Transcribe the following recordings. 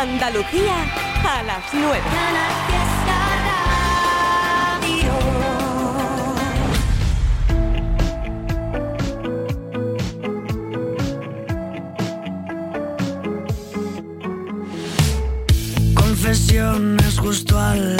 Andalucía a las 9. Confesiones justo al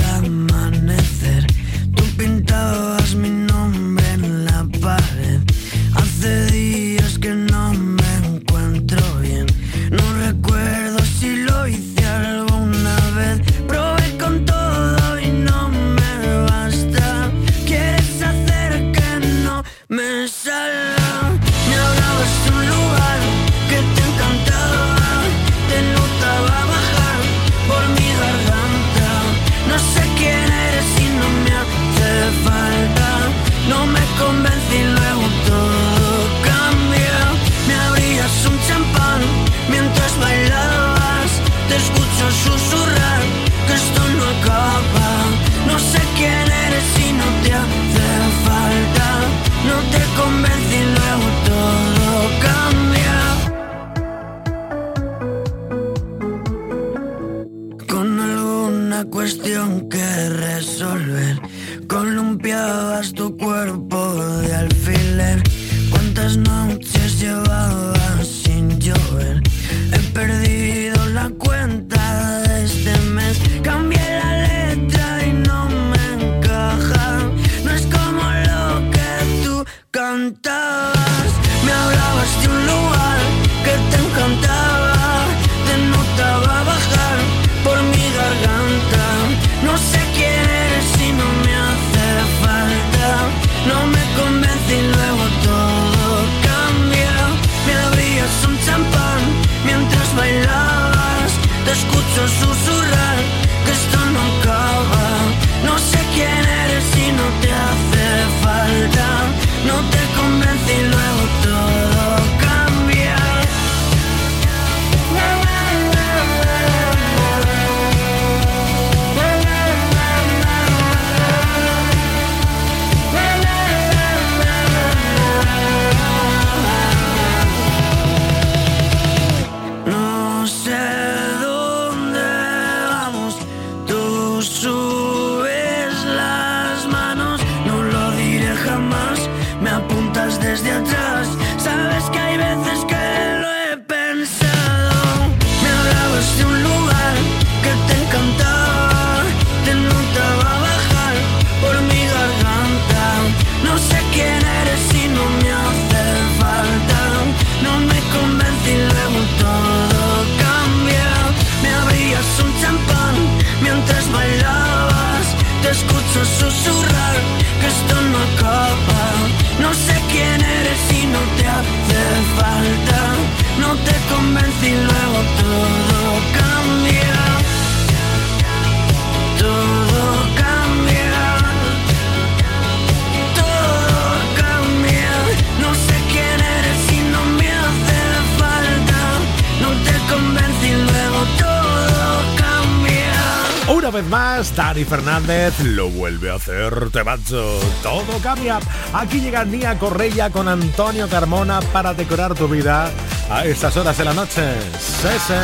Fernández lo vuelve a hacer, te macho. Todo cambia. Aquí llega Nia Correia con Antonio Carmona para decorar tu vida a estas horas de la noche. Cese.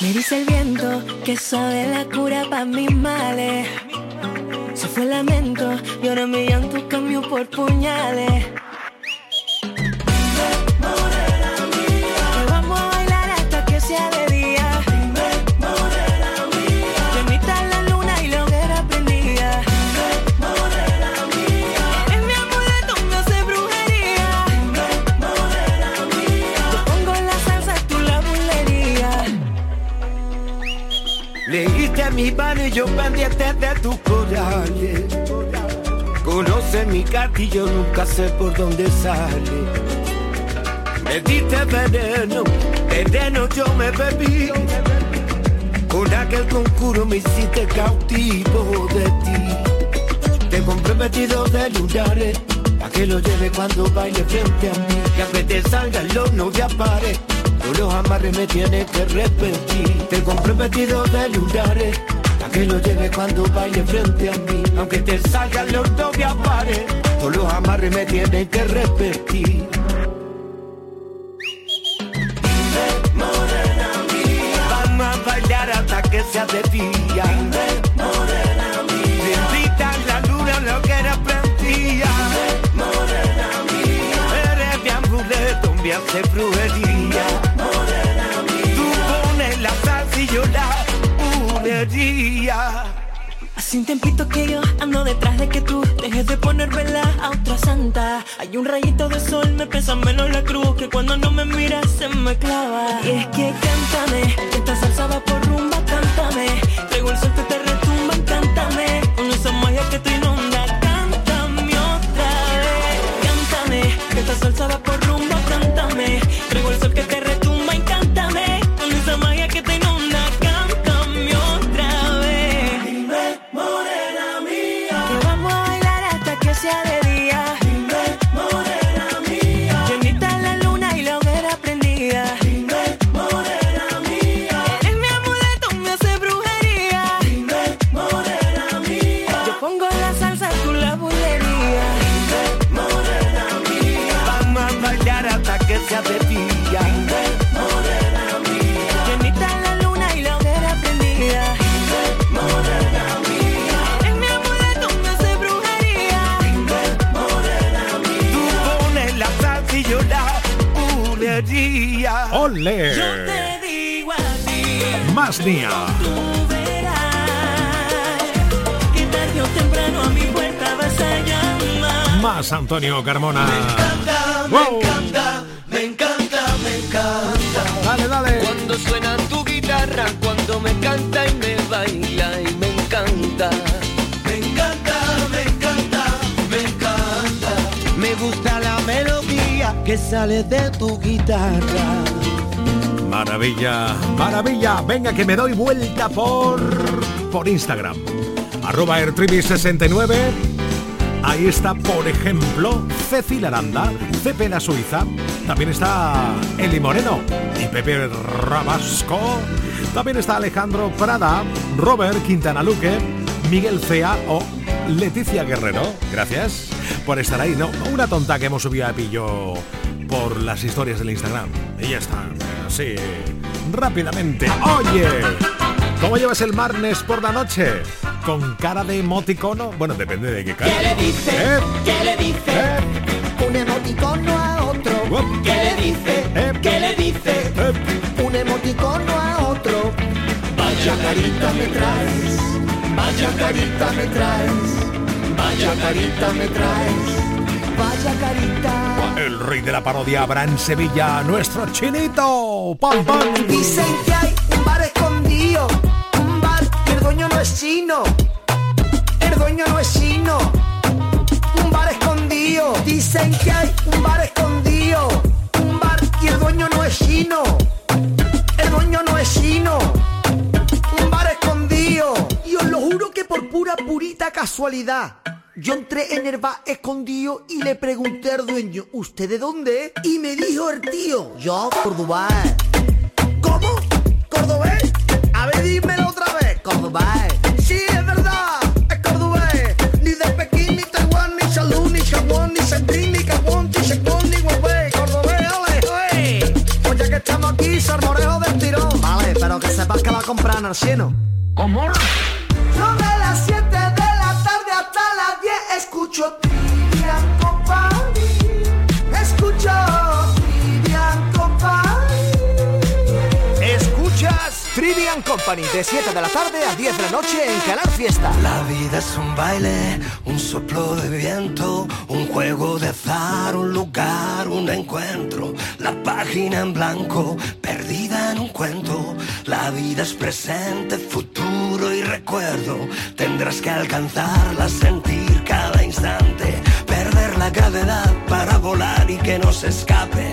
Me dice el viento que soy la cura para mis males. Se fue el lamento y ahora mi llanto cambió por puñales. Iván y yo pendientes de tus corales. Conoce mi gatillo, nunca sé por dónde sale. Me diste veneno, veneno yo me bebí. Con aquel concurso me hiciste cautivo de ti. Te compré vestido de lunares, pa' que lo lleve cuando baile frente a mí. Que a veces salga el horno y apare, con los amarres me tienes que arrepentir. Te compré vestido de lunares que lo lleve cuando baile frente a mí. Aunque te salgan los dobles pares Todos los amarres me tienen que repetir. Dime, morena mía. Vamos a bailar hasta que sea de día. Dime, morena mía. Bendita la luna lo que era plantilla. Dime, morena mía. Eres mi amuleto, mi hace brujería. Dime, morena mía. Tú pones la salsa y yo la brujería Hace un tiempito que yo ando detrás de que tú dejes de poner vela a otra santa. Hay un rayito de sol, me pesa menos la cruz que cuando no me miras se me clava. Y es que cántame, esta salsa va por rumba, cántame. Traigo el sol que te retumba, Carmona. Me encanta, Wow. me encanta, me encanta, me encanta. Dale, dale. Cuando suena tu guitarra, cuando me canta y me baila y me encanta. Me encanta, me encanta, me encanta. Me gusta la melodía que sale de tu guitarra. Maravilla, maravilla. Venga que me doy vuelta por por Instagram. Arroba Airtribi69. Ahí está, por ejemplo, Ceci Aranda, Cepe la Suiza. También está Eli Moreno y Pepe Rabasco. También está Alejandro Prada, Robert Quintana Luque, Miguel Cea o Leticia Guerrero. Gracias por estar ahí. No, una tonta que hemos subido a pillo por las historias del Instagram. Y ya está. Así, rápidamente. Oye, ¿cómo llevas el martes por la noche? ¿Con cara de emoticono? Bueno, depende de qué cara. ¿Qué le dice? ¿Eh? ¿Qué le dice? ¿Eh? Un emoticono a otro. Uop. ¿Qué le dice? Eh. ¿Qué le dice? ¿Eh? Un emoticono a otro. Vaya carita me traes. Vaya carita me traes. Vaya carita me traes. Vaya carita. El rey de la parodia habrá en Sevilla, nuestro chinito. ¡Pam, pam! Dicen que hay dueño no es chino. El dueño no es chino. Un bar escondido. Dicen que hay un bar escondido. Un bar y el dueño no es chino. El dueño no es chino. Un bar escondido. Y os lo juro que por pura purita casualidad. Yo entré en el bar escondido y le pregunté al dueño, ¿usted de dónde? es?". Y me dijo el tío, yo, Córdoba. ¿Cómo? ¿Cordobés? A ver, dímelo. Cordobés. Sí, es verdad, es cordobés. Ni de Pekín, ni Taiwán, ni Salud, ni Jamón, ni Sandrín, ni Gabón, ni Chacón, ni Huawei. Cordobés, ole, ole. Pues ya que estamos aquí, salmorejo del tirón. Vale, pero que sepas que va a comprar en el cielo. ¿Cómo? De 7 de la tarde a 10 de la noche en Canal Fiesta. La vida es un baile, un soplo de viento, un juego de azar, un lugar, un encuentro. La página en blanco, perdida en un cuento. La vida es presente, futuro y recuerdo. Tendrás que alcanzarla, sentir cada instante. Perder la gravedad para volar y que no se escape.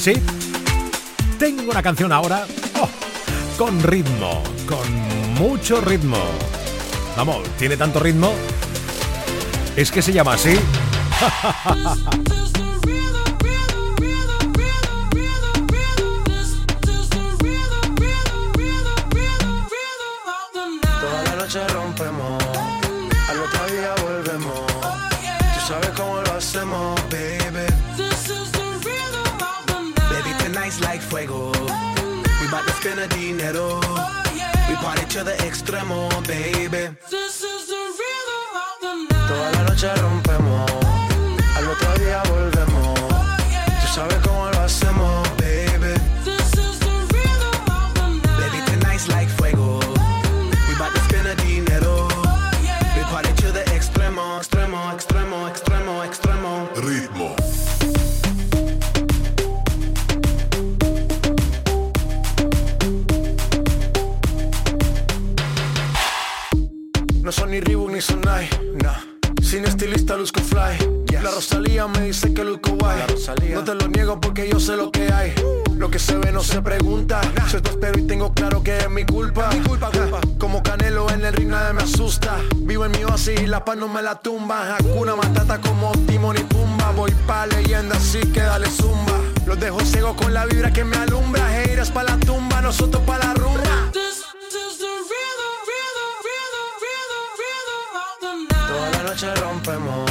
Sí. Tengo una canción ahora oh, con ritmo, con mucho ritmo. Vamos, tiene tanto ritmo. Es que se llama así. We bout to spend the dinero. We party to the extremo, baby. Lo que se ve no se pregunta. Soy tu espero y tengo claro que es mi culpa. Mi culpa, Como Canelo en el ring nadie me asusta. Vivo en mi oasis y la paz no me la tumba. Hakuna Matata como Timon y Pumba. Voy pa' leyenda así que dale zumba. Los dejo ciego con la vibra que me alumbra. Heiras pa' la tumba, nosotros pa' la rumba. Toda la noche rompemos,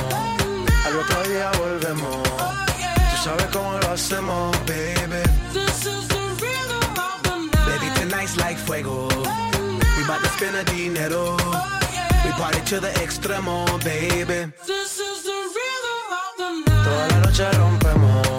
al otro día volvemos. Tú sabes cómo lo hacemos. Baby, We bout to spend the dinero. We party to the extremo, baby. Toda la noche rompemos,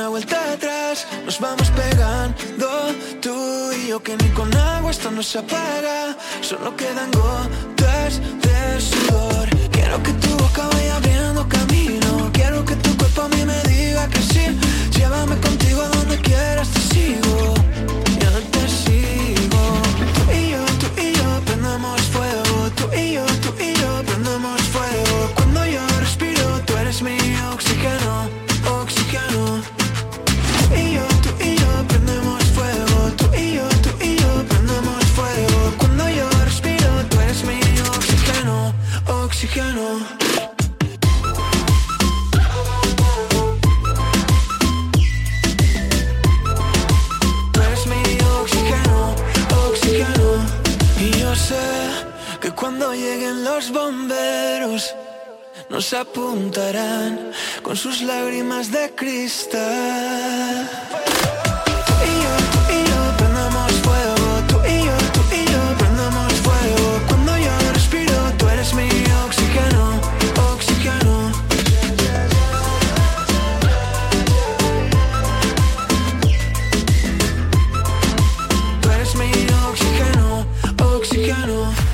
una vuelta atrás, nos vamos pegando tú y yo que ni con agua esto no se apaga, solo quedan gotas de sudor. Quiero que tu boca vaya abriendo camino, quiero que tu cuerpo a mí me diga que sí, llévame contigo a donde quieras te sigo, ya te sigo. Tú y yo, tú y yo prendemos fuego, tú y yo, tú y yo prendemos fuego. Cuando yo respiro, tú eres mi oxígeno. Cuando lleguen los bomberos nos apuntarán con sus lágrimas de cristal.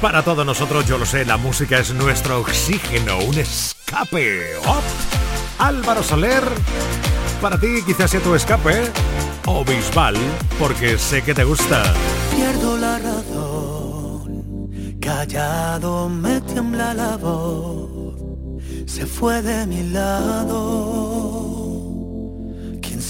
Para todos nosotros, yo lo sé, la música es nuestro oxígeno, un escape. Álvaro Soler, para ti quizás sea tu escape. O Bisbal, porque sé que te gusta. Pierdo la razón, callado me tiembla la voz, se fue de mi lado.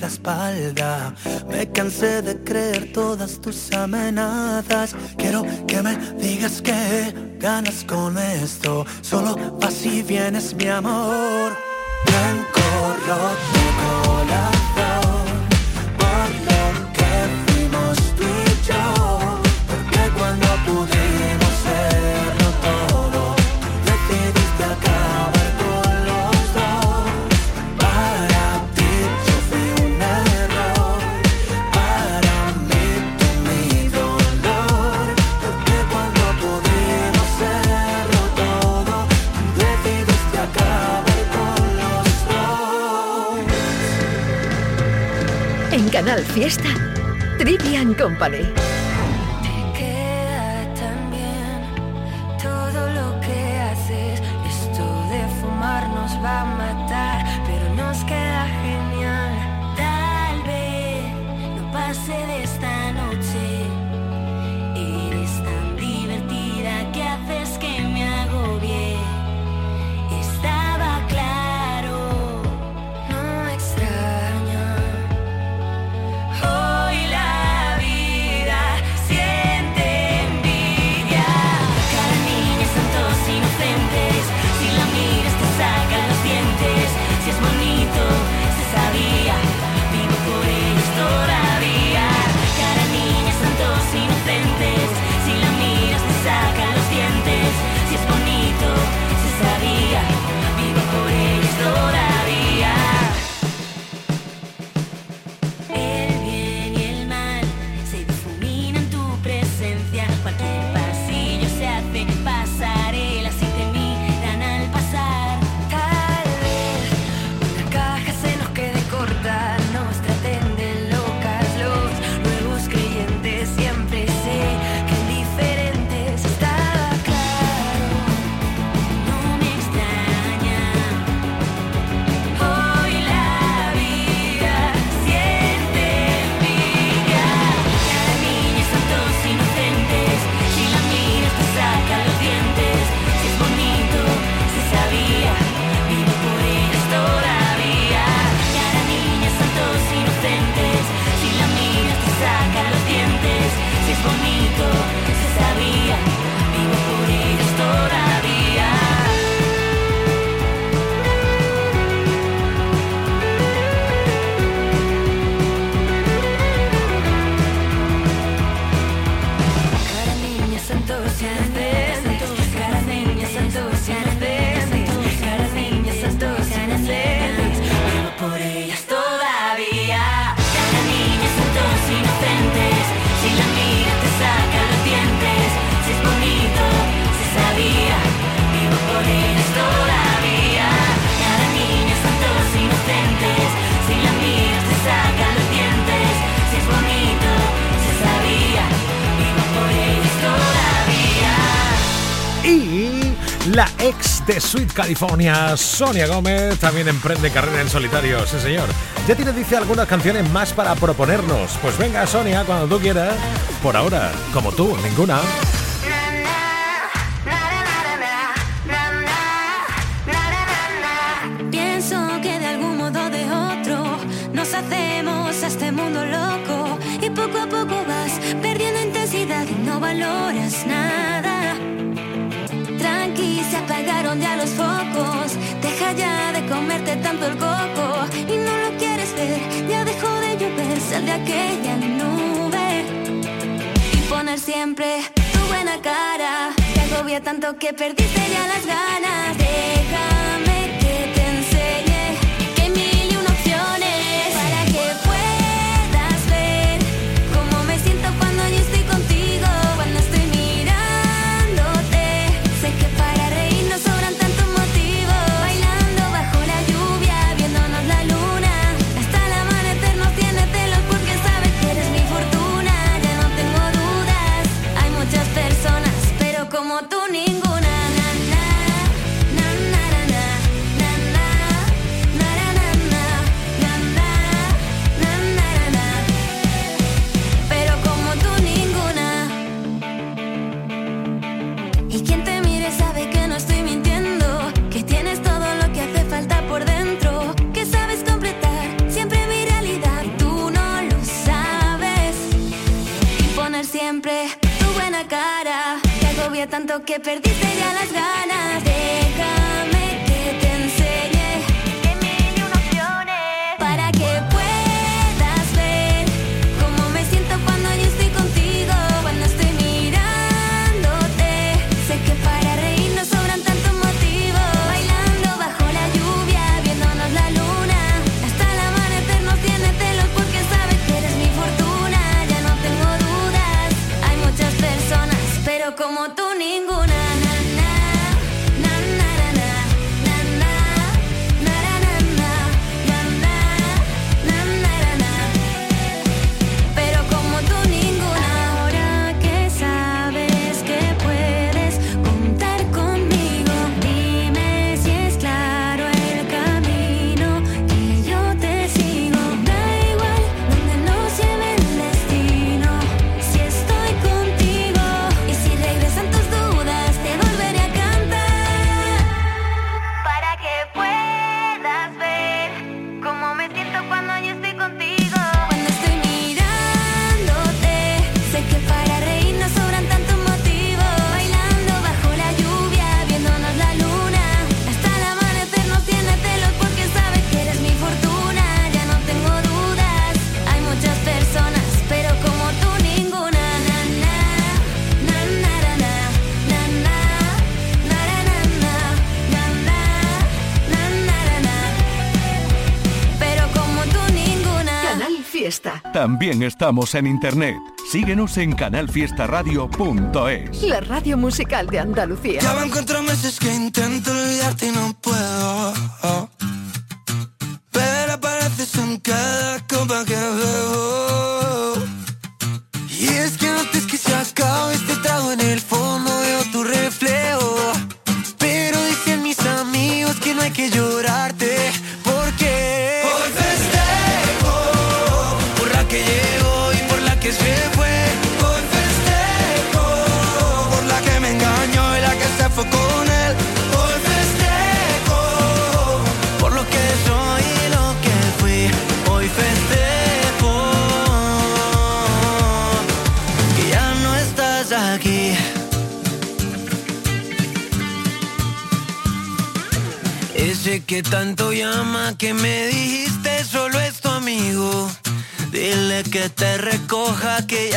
la espalda. Me cansé de creer todas tus amenazas. Quiero que me digas que ganas con esto. Solo vas y vienes, mi amor. Blanco roto Canal Fiesta, Trivian Company. La ex de Sweet California, Sonia Gómez, también emprende carrera en solitario, sí señor. Ya tiene, dice, algunas canciones más para proponernos. Pues venga, Sonia, cuando tú quieras. Por ahora, como tú, ninguna. Comerte tanto el coco. Y no lo quieres ver, ya dejó de llover. Sal de aquella nube. Y poner siempre tu buena cara. Te agobia tanto que perdiste ya las ganas. Déjame tanto que perdiste ya las ganas. Déjame También estamos en internet. Síguenos en canalfiestaradio.es. La radio musical de Andalucía. Ya van cuatro meses que intento olvidarte y no tanto llama que me dijiste solo es tu amigo. Dile que te recoja que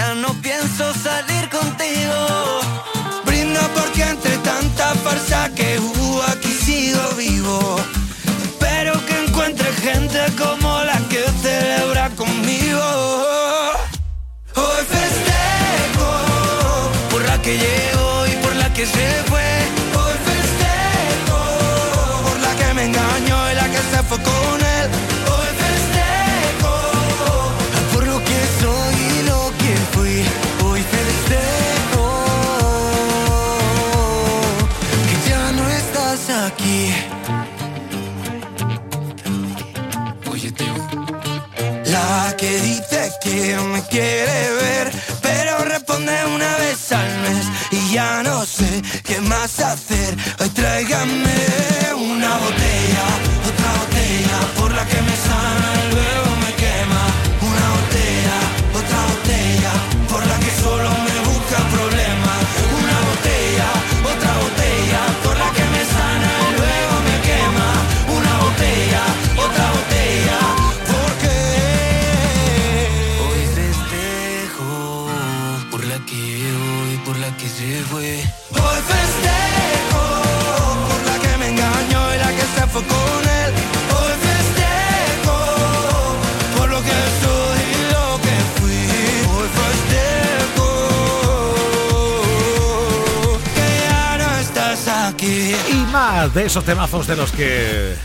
esos temazos de los que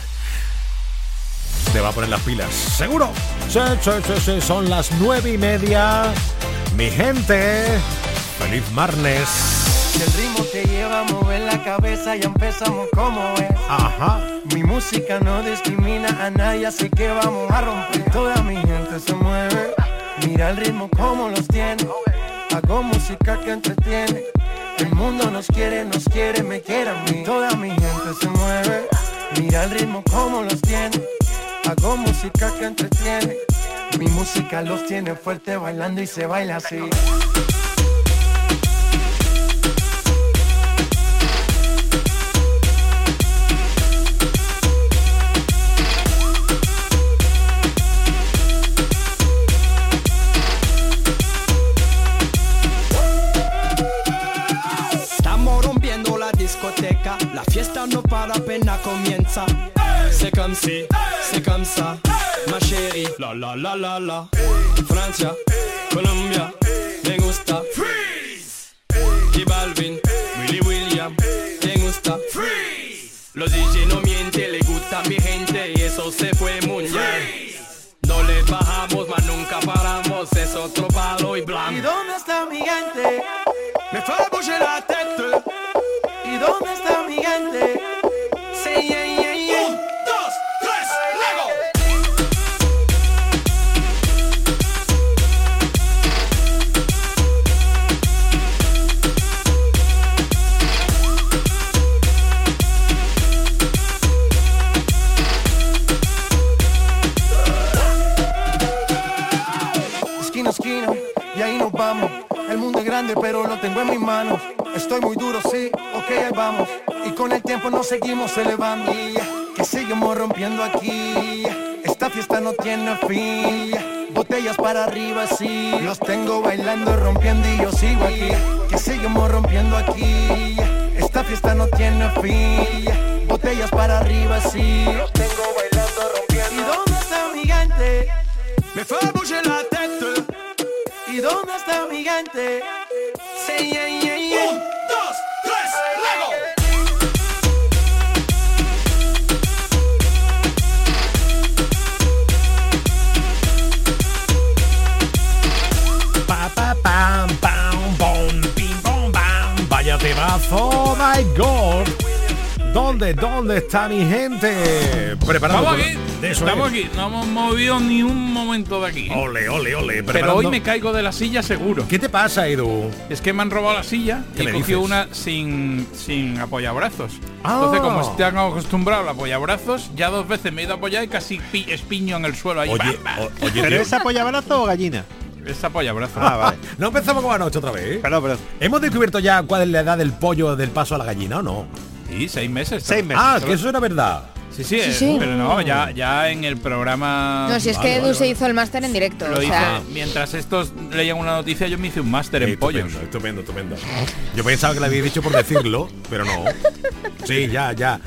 te va a poner las pilas. ¿Seguro? Sí, sí, sí, sí, son las nueve y media. Mi gente, feliz martes. El ritmo te lleva a mover la cabeza ya empezamos como es. Ajá. Mi música no discrimina a nadie, así que vamos a romper. Toda mi gente se mueve. Mira el ritmo como los tiene. Hago música que entretiene. El mundo nos quiere, nos quiere, me quiere a mí. Toda mi gente se mueve. Mira el ritmo como los tiene. Hago música que entretiene. Mi música los tiene fuerte bailando y se baila así. La fiesta no para apenas comienza. C'est comme si, c'est comme ça, ma chérie. La la la la la. Francia, Colombia, me gusta. Freeze. J Balvin, Willy William, me gusta. Freeze. Los DJ no mienten, le gusta mi gente y eso se fue muy bien. No le bajamos, mas nunca paramos, es otro palo y ¿Y blanco. dónde está mi gente? Me fue bouger la tête. ¿Y dónde está mi seguimos elevando. Que seguimos rompiendo aquí. Esta fiesta no tiene fin. Botellas para arriba, sí. Los tengo bailando, rompiendo y yo sigo aquí. Que seguimos rompiendo aquí. Esta fiesta no tiene fin. Botellas para arriba, sí. Los tengo bailando, rompiendo. ¿Y dónde está mi gente? Me fue bouger la tête. ¿Y dónde está mi gente? Sí, yeah, yeah, yeah. Un, oh my god. ¿Dónde, dónde está mi gente? Preparado. Aquí, de eso estamos es. aquí, no hemos movido ni un momento de aquí. Ole, ole, ole. Pero hoy me caigo de la silla seguro. ¿Qué te pasa, Edu? Es que me han robado la silla ¿Qué y me he cogido dices? una sin, sin apoyabrazos. Ah. Entonces, como estoy acostumbrado al apoyabrazos, ya dos veces me he ido a apoyar y casi pi- espiño en el suelo ahí. Oye, ¡bam, bam! o- oye, ¿Pero es apoyabrazo o gallina? Es apoyabrazos. Ah, vale. No empezamos con anoche otra vez. perdón. ¿Hemos descubierto ya cuál es la edad del pollo del paso a la gallina o no? Sí, seis meses. Seis meses. Ah, que eso era verdad. Sí, sí, Sí, sí. pero no, ya, ya en el programa... No, si es vale, que Edu vale, se vale. hizo el máster en directo. Lo o hice, sea, mientras estos leían una noticia, yo me hice un máster en pollos. estupendo, estupendo, estupendo. Yo pensaba que lo había dicho por decirlo, pero no. Sí, ya, ya.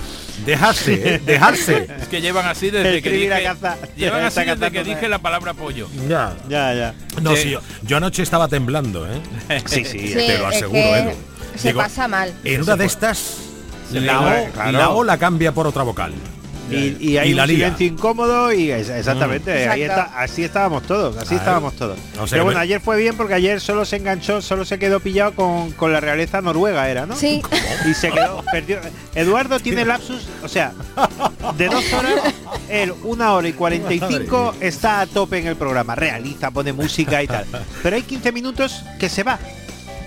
Dejarse, ¿eh? dejarse. Es que llevan así desde que dije, caza. llevan así desde que dije la palabra pollo. Ya. Ya, ya. No, Sí. sí, yo, yo anoche estaba temblando, ¿eh? Sí, sí. sí, te lo es aseguro, que Edu. se Digo, pasa mal. En una de estas, la o, claro. la o la cambia por otra vocal. Y, y hay Y la un lía. silencio incómodo y es- exactamente, Mm. ahí está, así estábamos todos, así Claro. estábamos todos. O sea Pero bueno, me- ayer fue bien porque ayer solo se enganchó, solo se quedó pillado con, con la realeza noruega, era, ¿no? Sí. Y se quedó, perdió. Eduardo tiene lapsus, o sea, de dos horas, él una hora y 45 está a tope en el programa. Realiza, pone música y tal. Pero hay 15 minutos que se va.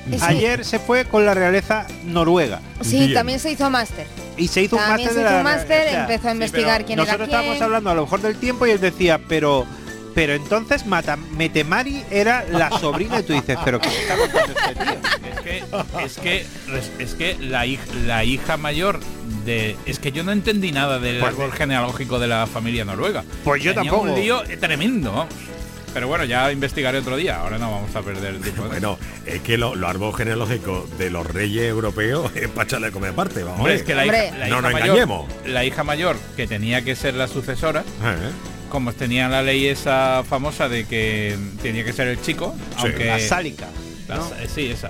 Sí. Ayer se fue con la realeza noruega. Sí, también se hizo máster. Y se hizo un También máster se de hizo la- un máster, o sea, empezó a investigar quién era Nosotros estábamos hablando a lo mejor del tiempo y él decía, pero pero entonces Mata, Metemari era la sobrina y tú dices, pero ¿qué está este tío? Es que, es que, es que la, hija, la hija mayor de... Es que yo no entendí nada del Pues- árbol genealógico de la familia noruega. Pues yo Tenía tampoco. un lío tremendo, vamos. Pero bueno, ya investigaré otro día. Ahora no vamos a perder tiempo. Bueno, es que lo, lo árbol genealógico de los reyes europeos es para echarle a comer aparte, vamos. Hombre, eh. es que la hija, la no hija nos mayor, engañemos. La hija mayor, que tenía que ser la sucesora, Eh, como tenía la ley esa famosa de que tenía que ser el chico, Sí, aunque la sálica, La ¿no? sa- eh, sí, esa.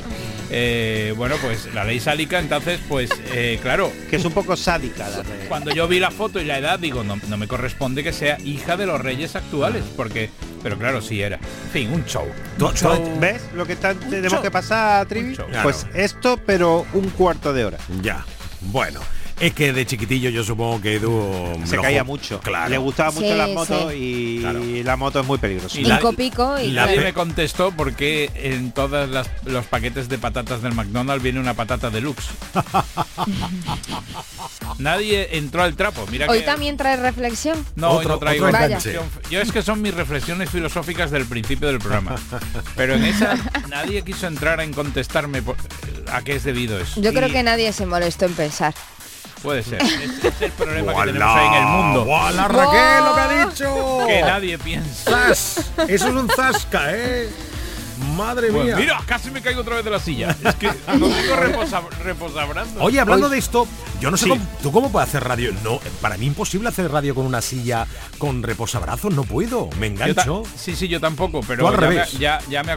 Eh, bueno, pues la ley sálica, entonces, pues eh, claro. Que es un poco sádica la ley. Cuando yo vi la foto y la edad, digo, no, no me corresponde que sea hija de los reyes actuales, porque, pero claro, sí era. En fin, un show. Un. ¿Ves lo que está- tenemos show. que pasar, Trivi? Pues Claro. esto, pero un cuarto de hora. Ya. Bueno, es que de chiquitillo yo supongo que Edu Se caía mucho. Claro. Le gustaba mucho Sí, las motos sí. y la moto es muy peligrosa. Y la- Pico pico y, Y nadie claro. me contestó porque en todos los paquetes de patatas del McDonald's viene una patata deluxe. nadie entró al trapo. Mira Hoy que también trae reflexión. no, hoy Otro- no traigo otro reflexión. Yo es que son mis reflexiones filosóficas del principio del programa. Pero en esa nadie quiso entrar en contestarme por- a qué es debido eso. Yo creo que nadie se molestó en pensar. Puede ser. Es, es el problema que tenemos ahí en el mundo. ¡Guala, Raquel, lo que ha dicho! Que nadie piensa. ¡Zas! Eso es un zasca, ¿eh? Madre Pues mía. mira, casi me caigo otra vez de la silla. Es que no tengo reposa. Oye, hablando de esto, yo no sé Sí. cómo, tú cómo puedes hacer radio. No, para mí imposible hacer radio con una silla con reposabrazos, no puedo. Me engancho. sí, sí, yo tampoco, pero al ya, revés. Me, ya, ya me.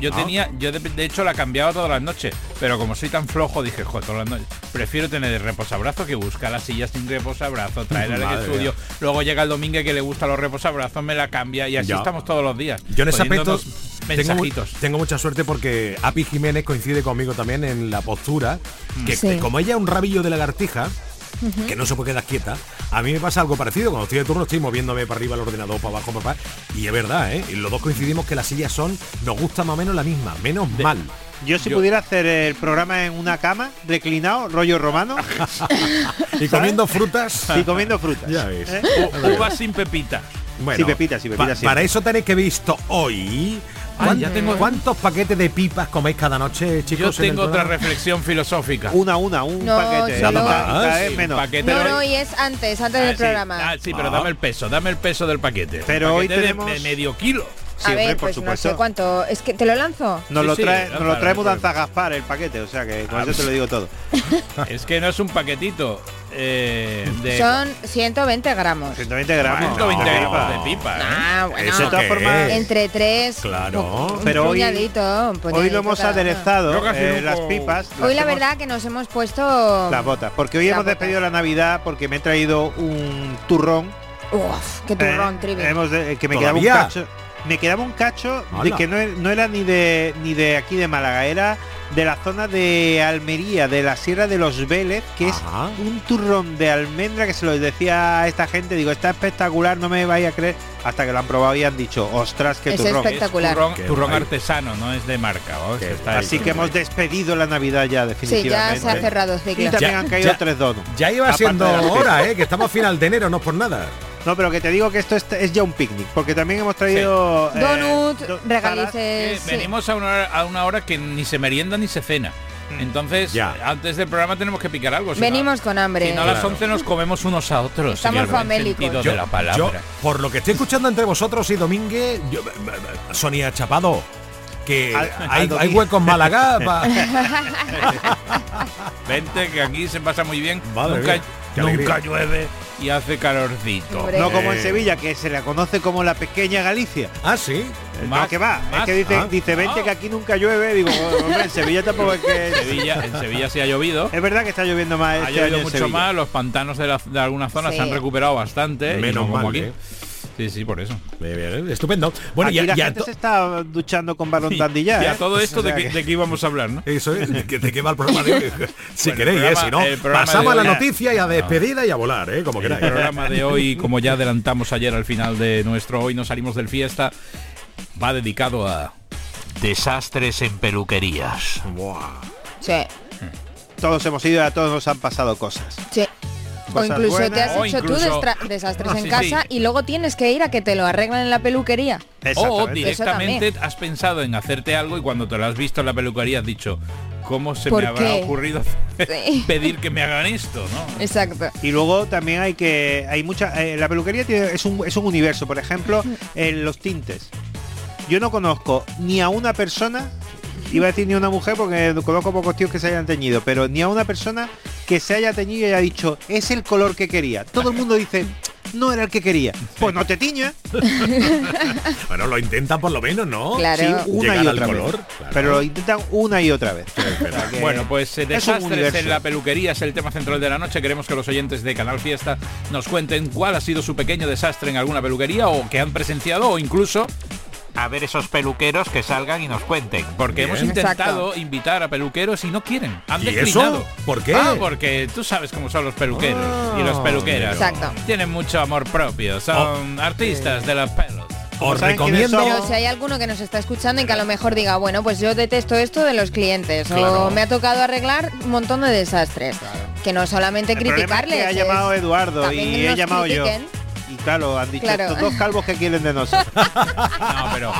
Yo Ah. tenía, yo de, de hecho la cambiaba todas las noches, pero como soy tan flojo, dije, joder, todas las noches, prefiero tener el reposabrazos que buscar la silla sin reposabrazos, traer al estudio, luego llega el domingo que le gusta los reposabrazos, me la cambia y así Ya. estamos todos los días. Yo en ese aspecto tengo, mensajitos. tengo mucha suerte porque Api Jiménez coincide conmigo también en la postura, que Sí. como ella es un rabillo de lagartija, que no se puede quedar quieta, a mí me pasa algo parecido, cuando estoy de turno estoy moviéndome para arriba el ordenador, para abajo, para abajo, y es verdad, ¿eh? Y los dos coincidimos que las sillas son, nos gusta más o menos la misma, menos mal. Yo si Yo- pudiera hacer el programa en una cama, reclinado, rollo romano, y comiendo frutas. y comiendo frutas. Ya ves. ¿Eh? Uvas sin pepita. Bueno, Sí, pepita, sí, pepita, pa-. Para eso tenéis que visto hoy. Ah, ¿cuán- ya tengo- ¿Cuántos paquetes de pipas coméis cada noche, Yo chicos? el tengo otra reflexión filosófica. Una, una, un No, paquete. solo- Cada- cada vez Sí, un menos. paquete No, hoy- no, y es antes, antes Ah, del sí, programa. ah, sí, pero Ah. dame el peso, dame el peso del paquete. Pero hoy de- tenemos- de medio kilo. Sí, a hombre, ver, por pues no supuesto. sé cuánto. Es que te lo lanzo. Nos Sí, lo sí, trae, nos lo trae Mudanza Gaspar el paquete, o sea que con Ah, eso te lo digo todo. Es que no es un paquetito eh, de Son 120 gramos. 120 gramos. 120 de gramos de pipa. ¿eh? Ah, bueno. Entre tres. Claro. Pero hoy- puñadito, Hoy lo hemos aderezado, eh, las pipas. las Hoy la verdad que nos hemos puesto Las botas, porque hoy hemos botas. despedido la Navidad porque me he traído un turrón. Uf, qué turrón, eh, Trivi. hemos de- que me quedaba un cacho. Me quedaba un cacho de que no, no era ni de ni de aquí de Málaga, era de la zona de Almería, de la Sierra de los Vélez, que Ajá. es un turrón de almendra que se lo decía a esta gente, digo, está espectacular, no me vais a creer, hasta que lo han probado y han dicho, ostras, qué Es turrón. espectacular. Turrón, Qué turrón guay. artesano, no es de marca. Así que hemos despedido la Navidad ya Sí, definitivamente. ya se ha cerrado el Y también Ya- han caído ya- tres donuts. Ya iba siendo hora, ¿eh? Que estamos a final de enero, no por nada. No, pero que te digo que esto es, es ya un picnic, porque también hemos traído... eh, Donut, do- regalices. Sí. Venimos a una, hora, a una hora que ni se merienda ni se cena. Entonces, Ya. antes del programa tenemos que picar algo. si Venimos no- con hambre. Si no, a las Claro. 11 nos comemos unos a otros. Estamos famélicos. Yo, de la palabra. yo, por lo que estoy escuchando entre vosotros y Domínguez, yo- Sonia Chapado, que Al- hay, al hay Domínguez. hueco en Málaga. Vente, que aquí se pasa muy bien. Madre nunca nunca llueve y hace calorcito. Hombre. No como en Eh. Sevilla, que se la conoce como la pequeña Galicia. ah, sí. Más- no, que va. más- es que dice, ah. dice 20 Ah. que aquí nunca llueve. Digo, hombre, en Sevilla tampoco es que... En Sevilla, en Sevilla sí ha llovido. Es verdad que está lloviendo más Ha este llovido mucho más, los pantanos de, la- de algunas zonas Sí. se han recuperado bastante. y Menos no como mal, aquí. ¿eh? Sí, sí, por eso. Estupendo. Bueno, Aquí ya, la ya gente se está duchando con balón Y, dandy ya. y a ¿eh? todo esto O sea de, que, que- de qué íbamos a hablar, ¿no? Eso es, ¿de qué- de qué va el programa de hoy? Si Bueno, queréis, el ¿eh? programa- si no, el programa pasamos a la hoy- noticia y a despedida y a volar, ¿eh? Como El queráis. programa de hoy, como ya adelantamos ayer al final de nuestro Hoy no salimos del fiesta, va dedicado a desastres en peluquerías. Sí, Todos hemos ido a todos nos han pasado cosas. sí. O incluso te has O hecho incluso- tú destra- desastres en Sí, casa sí. y luego tienes que ir a que te lo arreglan en la peluquería. O directamente has pensado en hacerte algo y cuando te lo has visto en la peluquería has dicho, ¿cómo se ¿Por me habrá qué? ocurrido Sí. pedir que me hagan esto? ¿no? Exacto. Y luego también hay que hay mucha eh, la peluquería tiene- es un es un universo, por ejemplo, en los tintes. Yo no conozco ni a una persona iba a decir ni una mujer porque conozco pocos tíos que se hayan teñido, pero ni a una persona que se haya teñido y haya dicho, es el color que quería. Todo el mundo dice, no era el que quería. Pues no te tiñas. Bueno, lo intentan por lo menos, ¿no? Claro. Sí, una Llegar y al otra color. vez. claro. Pero lo intentan una y otra vez. Bueno, pues eh, desastres en la peluquería es el tema central de la noche. Queremos que los oyentes de Canal Fiesta nos cuenten cuál ha sido su pequeño desastre en alguna peluquería o que han presenciado o incluso a ver esos peluqueros que salgan y nos cuenten. Porque Bien. hemos intentado Exacto. invitar a peluqueros y no quieren. Han ¿Y declinado. eso? ¿Por qué? Ah, porque tú sabes cómo son los peluqueros y los Ah, peluqueras. Exacto. Tienen mucho amor propio. Son artistas de los pelos. Os ¿Saben quiénes recomiendo... Pero si hay alguno que nos está escuchando y que a lo mejor diga, bueno, pues yo detesto esto de los clientes Claro. o me ha tocado arreglar un montón de desastres. Que no solamente El es criticarles. que ha llamado Eduardo y he llamado critiquen. yo. Claro, han dicho Claro. estos dos calvos que quieren de nosotros. No, pero,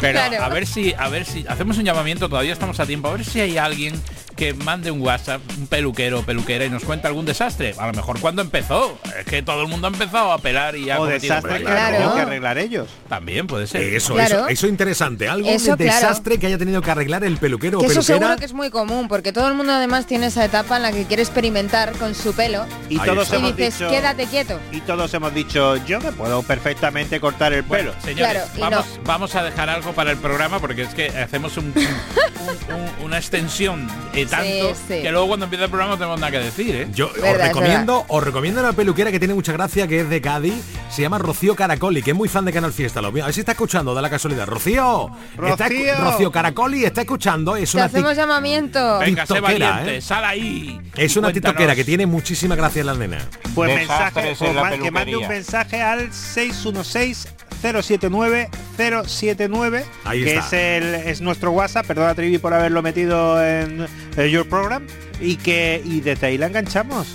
pero Claro. a ver si, a ver si hacemos un llamamiento, todavía estamos a tiempo, a ver si hay alguien que mande un WhatsApp, un peluquero o peluquera y nos cuenta algún desastre. A lo mejor cuando empezó, es que todo el mundo ha empezado a pelar y ha o desastre que. Claro. que arreglar ellos. También puede ser. Eso, Claro. eso, eso interesante. Algo Eso, de claro. desastre que haya tenido que arreglar el peluquero Que o eso peluquera. seguro que es muy común, porque todo el mundo además tiene esa etapa en la que quiere experimentar con su pelo Y Ahí todos y hemos dices, dicho. quédate quieto. Y todos hemos dicho, yo me puedo perfectamente cortar el Bueno, pelo. señores, Claro, y vamos, vamos a dejar algo para el programa porque es que hacemos un, un- un- una extensión tanto sí. que luego cuando empieza el programa no tenemos nada que decir, ¿eh? Yo os recomiendo, os recomiendo una peluquera que tiene mucha gracia, que es de Cádiz, se llama Rocío Caracoli, que es muy fan de Canal Fiesta. Lo, a ver si está escuchando, da la casualidad. Rocío, está escu- Rocío. Rocío Caracoli está escuchando, es Te una hacemos llamamiento. Venga, sé valiente, ¿eh? sal ahí. es una cuéntanos. tiktokera que tiene muchísima gracia en la nena. Pues Desastres mensaje, en la ma- que mande un mensaje al 616 079 079 Ahí que está. es el es nuestro WhatsApp, perdona Trivi por haberlo metido en Your Program y que y desde ahí la enganchamos.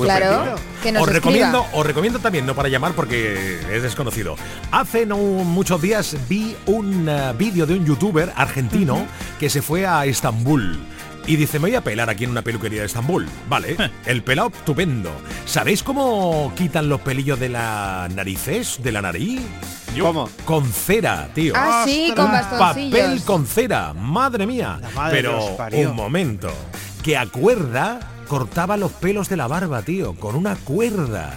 Claro, que nos os escriba. recomiendo, os recomiendo también, no para llamar porque es desconocido. Hace no muchos días vi un eh, vídeo de un youtuber argentino que se fue a Estambul. Y dice, me voy a pelar aquí en una peluquería de Estambul. Vale, el pelado estupendo. ¿Sabéis cómo quitan los pelillos de las narices, de la nariz? ¿Cómo? Con cera, tío. Ah, sí, con bastoncillos. Papel con cera, madre mía. madre Pero un momento, que a cuerda cortaba los pelos de la barba, tío, con una cuerda.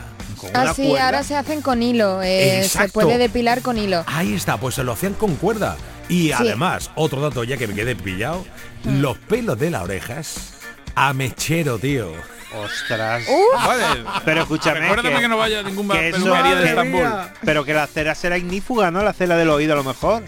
Ah, una sí, cuerda. ahora se hacen con hilo. eh, se puede depilar con hilo. Ahí está, pues se lo hacían con cuerda. Y además, otro dato ya que me quedé pillado, Mm. los pelos de las orejas a mechero, tío. Ostras. Vale. Pero escúchame. Recuérdame que no vaya a ninguna que eso- peluquería de que- Estambul. Pero que la cera será ignífuga, ¿no? La cera del oído a lo mejor.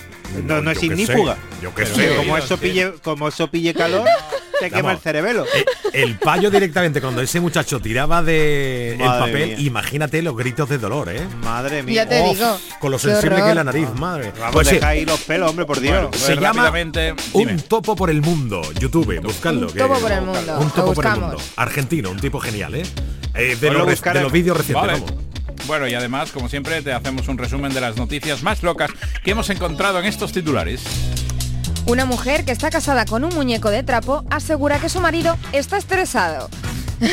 No, no, es ignífuga. sé, yo qué sé. Como eso pille, como eso pille calor, te quema Vamos. el cerebelo. Eh, El payo directamente cuando ese muchacho tiraba de el papel, mía. imagínate los gritos de dolor, ¿eh? Madre mía. Ya te Uf, digo. Con lo sensible que es la nariz, madre. Vamos, Pues sí, deja ahí los pelos, hombre, por Dios. Bueno, se Pues llama. Un topo por el mundo. YouTube, buscadlo. Un que- topo por el mundo, Un topo por el mundo. Argentino, un tipo genial, ¿eh? Eh, de, Pues lo de los vídeos recientes, Vale. vamos. Bueno, y además, como siempre, te hacemos un resumen de las noticias más locas que hemos encontrado en estos titulares. Una mujer que está casada con un muñeco de trapo asegura que su marido está estresado. De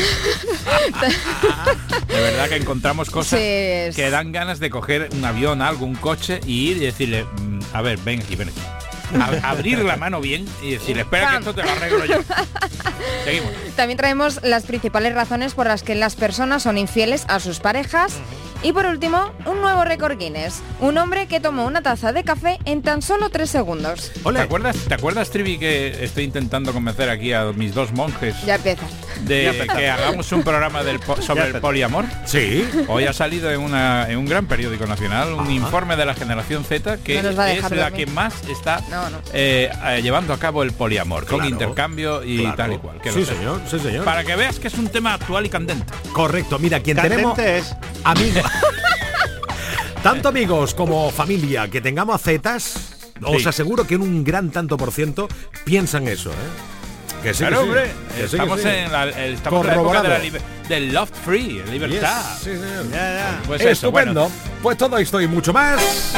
verdad que encontramos cosas Sí, que dan ganas de coger un avión, algo, un coche y ir y decirle, "Mm, a ver, ven aquí, ven aquí. A- abrir la mano bien y decirle, espera que esto te lo arreglo yo. Seguimos. También traemos las principales razones por las que las personas son infieles a sus parejas. Y por último, un nuevo récord Guinness. Un hombre que tomó una taza de café en tan solo tres segundos. ¿Te acuerdas, ¿Te acuerdas, Trivi, que estoy intentando convencer aquí a mis dos monjes Ya empieza. de Ya que hagamos un programa del sobre el poliamor. Sí. Hoy ha salido en, una, en un gran periódico nacional un informe de la generación Z que No es la que más está No, no. eh, eh, llevando a cabo el poliamor, con intercambio y claro. tal y cual. que Sí, señor, sí, señor. Para que veas que es un tema actual y candente. Correcto, mira, quien Candente tenemos es. amigos. Tanto amigos como familia que tengamos zetas, os Sí. aseguro que en un gran tanto por ciento piensan eso, ¿eh? Que sí, que Claro, sí. hombre, Que que estamos. En la, estamos en la época de la del love free, libertad. Yes, sí, señor. Pues eso, Estupendo. bueno. Pues todo esto y mucho más.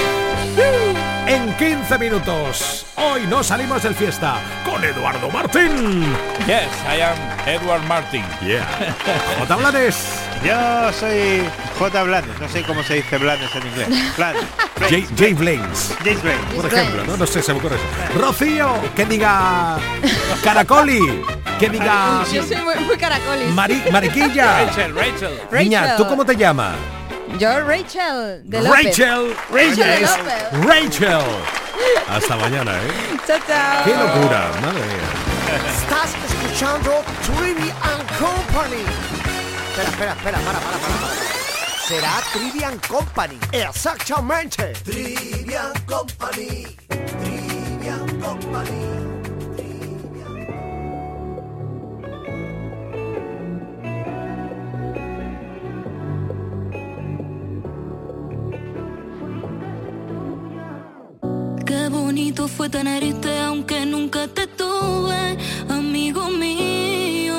En 15 minutos. Hoy no salimos del fiesta con Eduardo Martín. Yes, I am Edward Martin. Yeah. J. Blanes. Yo soy J. Blanes, no sé cómo se dice Blanes en inglés. Blanes. Jay, Jay Blaines. James Blanes. Por ejemplo, ¿no? No sé, se me ocurre eso. Rocío, que diga Caracoli, que diga Yo soy muy, muy caracolis. Mari- Mariquilla. Rachel, Rachel. Niña, Rachel. ¿tú cómo te llamas? Yo Rachel de López. Rachel. Rachel de Ella es López. Rachel. Hasta mañana, ¿eh? Chao, chao. Qué locura, madre mía. Estás escuchando Trivi and Company. Espera, espera, espera, para, para, para, para. Será Trivian Company. Exactamente. Trivian Company. Trivian Company. Bonito fue tenerte aunque nunca te tuve, amigo mío.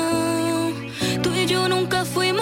Tú y yo nunca fuimos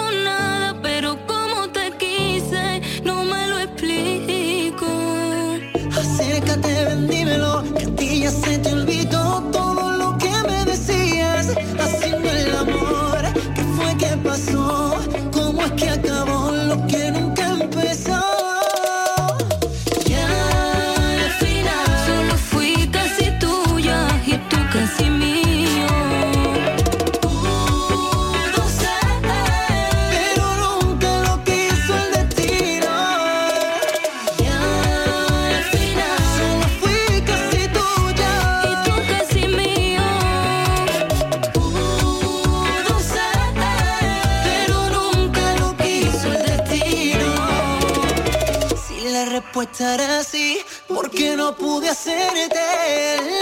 respuesta era sí, ¿por qué no pude hacerte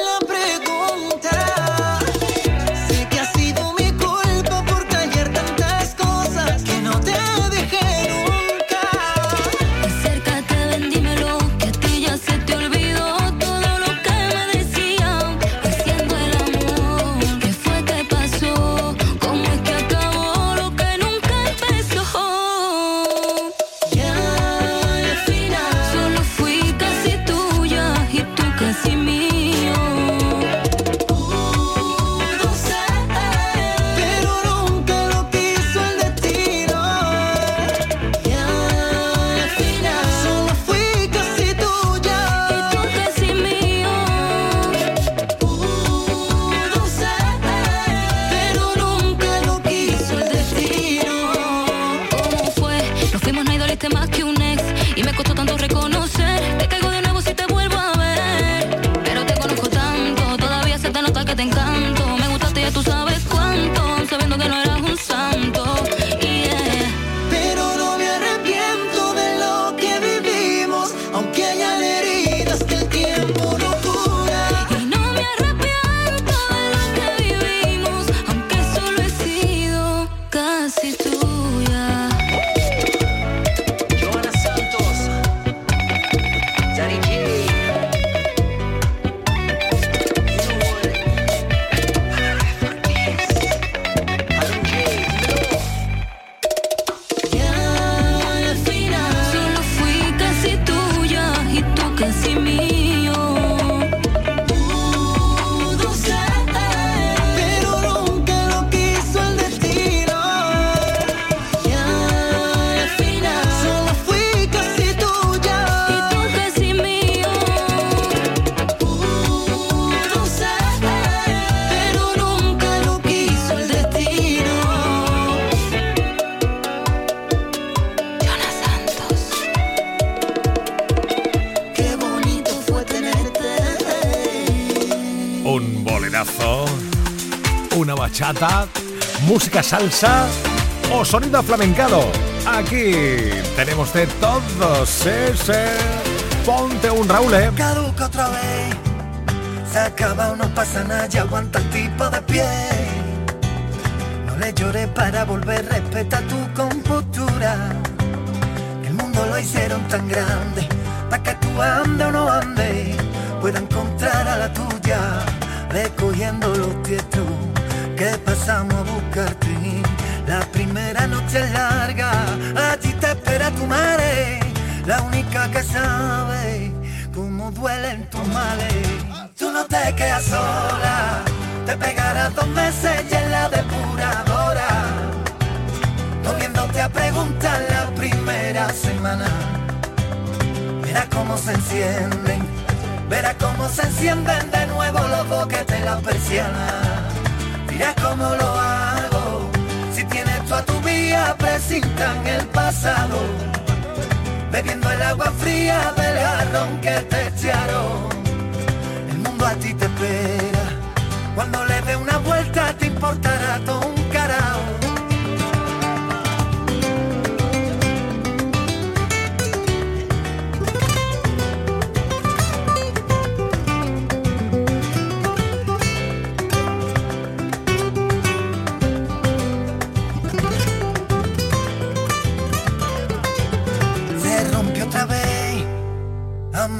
la pregunta? Bachata, música salsa o sonido flamencado. Aquí tenemos de todos ese. Ponte un Raúl, ¿eh? Caduca otra vez. Se acaba, no pasa nada, ya aguanta el tipo de pie. No le llores para volver, respeta tu compostura. El mundo lo hicieron tan grande, para que tú ande o no ande, pueda encontrar a la tuya, recogiendo los tietos que pasamos a buscarte. La primera noche es larga, allí te espera tu madre, la única que sabe cómo duelen tus males. Tú no te quedas sola, te pegarás dos meses y en la depuradora, moviéndote a preguntar la primera semana. Verás cómo se encienden, verás cómo se encienden de nuevo los boquetes la persiana. Dirás cómo lo hago, si tienes tú a tu vía, presintan el pasado, bebiendo el agua fría del jarrón que te echaron. El mundo a ti te espera, cuando le dé una vuelta te importará todo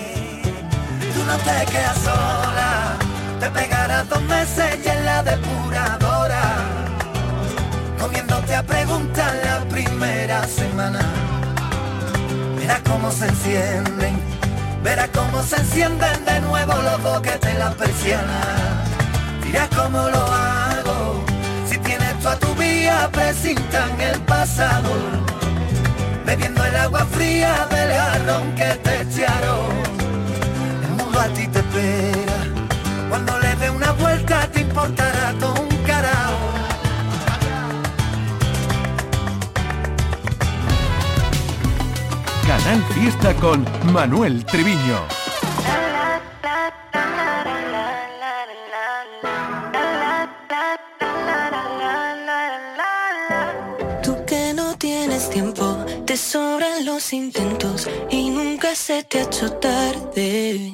tú no te quedas sola, te pegarás dos meses y en la depuradora, comiéndote a preguntar la primera semana. Verás cómo se encienden, verás cómo se encienden de nuevo los boquetes de la persiana. Dirás cómo lo hago, si tienes tú a tu vía, presintan el pasado, bebiendo el agua fría del jarrón que te echaron. El mundo a ti te espera, cuando le dé una vuelta te importará todo un carajo. Canal Fiesta con Manuel Triviño. Tú que no tienes tiempo, te sobran los intentos y nunca se te ha hecho tarde.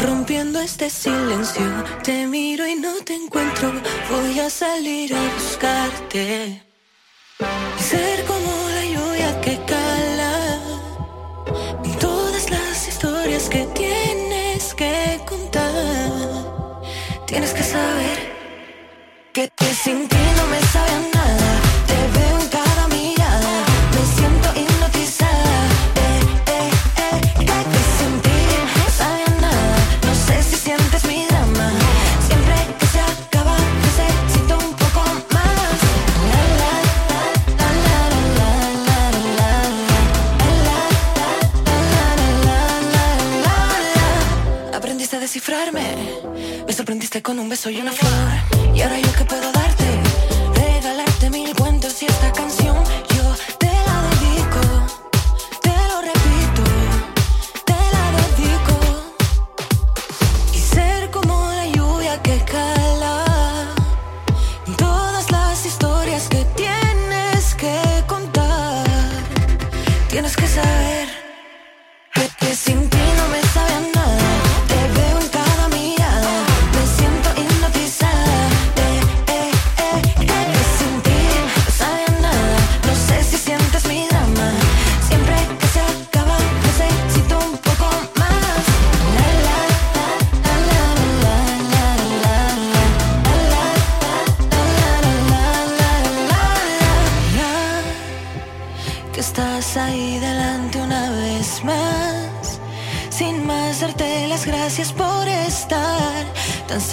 Rompiendo este silencio, te miro y no te encuentro, voy a salir a buscarte. Y ser como la lluvia que cala, y todas las historias que tienes que contar. Tienes que saber que te sin ti no me sabe con un beso y una flor. Y ahora yo que puedo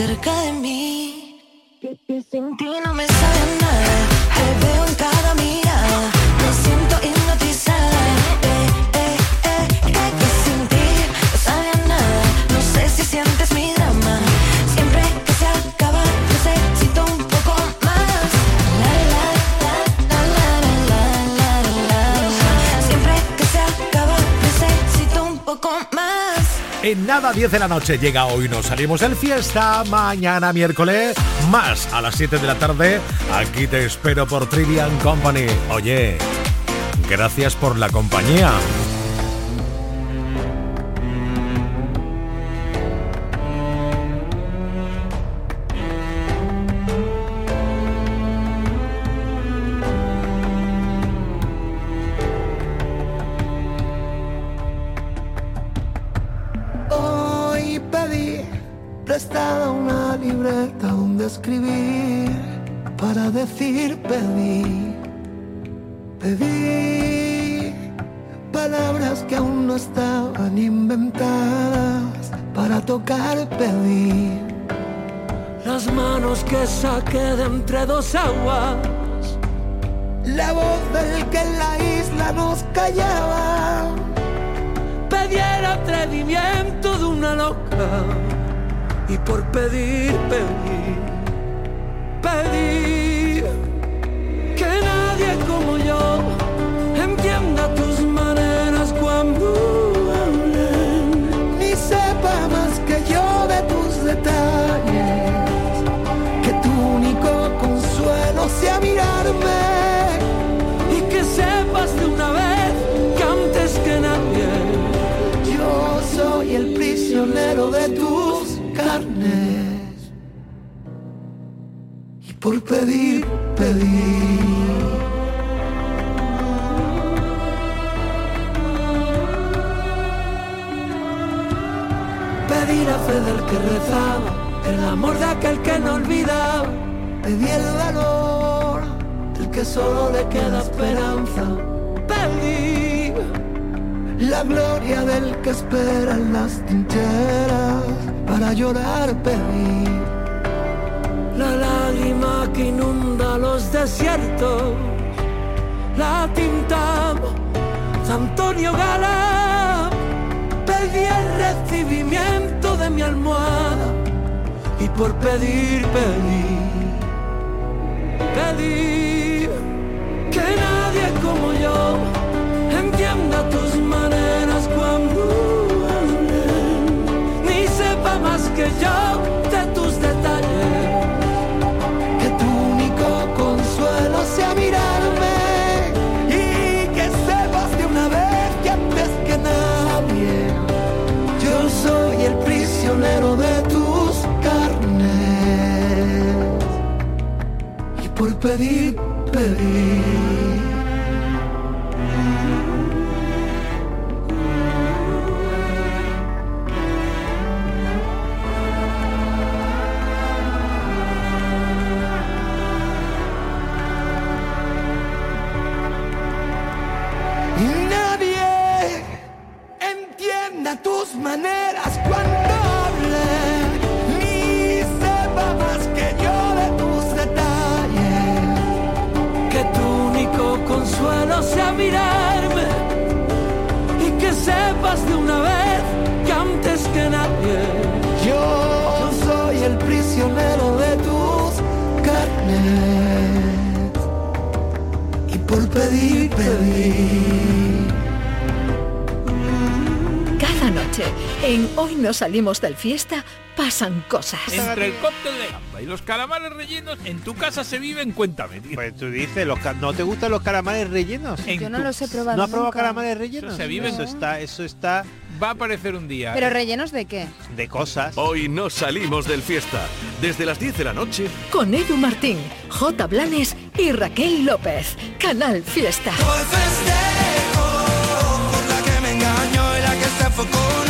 cerca de mí. Que, sin ti no me En nada, 10 de la noche llega hoy, nos salimos del fiesta. Mañana, miércoles, más a las 7 de la tarde. Aquí te espero por Trivian Company. Oye, gracias por la compañía. Las manos que saqué de entre dos aguas. La voz del que en la isla nos callaba. Pedí el atrevimiento de una loca. Y por pedir, pedí. Pedí que nadie como yo entienda tus maneras cuando de tus carnes. Y por pedir, pedir. Pedí la fe del que rezaba, el amor de aquel que no olvidaba. Pedí el valor del que solo le queda esperanza. La gloria del que espera en las trincheras para llorar. Pedí la lágrima que inunda los desiertos, la tinta de Antonio Gala. Pedí el recibimiento de mi almohada y por pedir pedí, pedí que nadie como yo entienda tus maneras cuando hablen, ni sepa más que yo de tus detalles. que tu único consuelo sea mirarme y que sepas de una vez que antes que nadie yo soy el prisionero de tus carnes. Y por pedir pedir no salimos del fiesta, pasan cosas. Entre el cóctel de gamba y los calamares rellenos, en tu casa se viven, cuéntame, tío. Pues tú dices, los ¿no te gustan los calamares rellenos? En Yo no tu- los he probado ¿No has probado calamares rellenos? Eso se vive. Eso está, eso está Va a aparecer un día. ¿Pero rellenos de qué? de cosas. Hoy no salimos del fiesta. Desde las 10 de la noche Con Edu Martín, J. Blanes y Raquel López. Canal Fiesta. Hoy festejo por la que me engañó y la que se con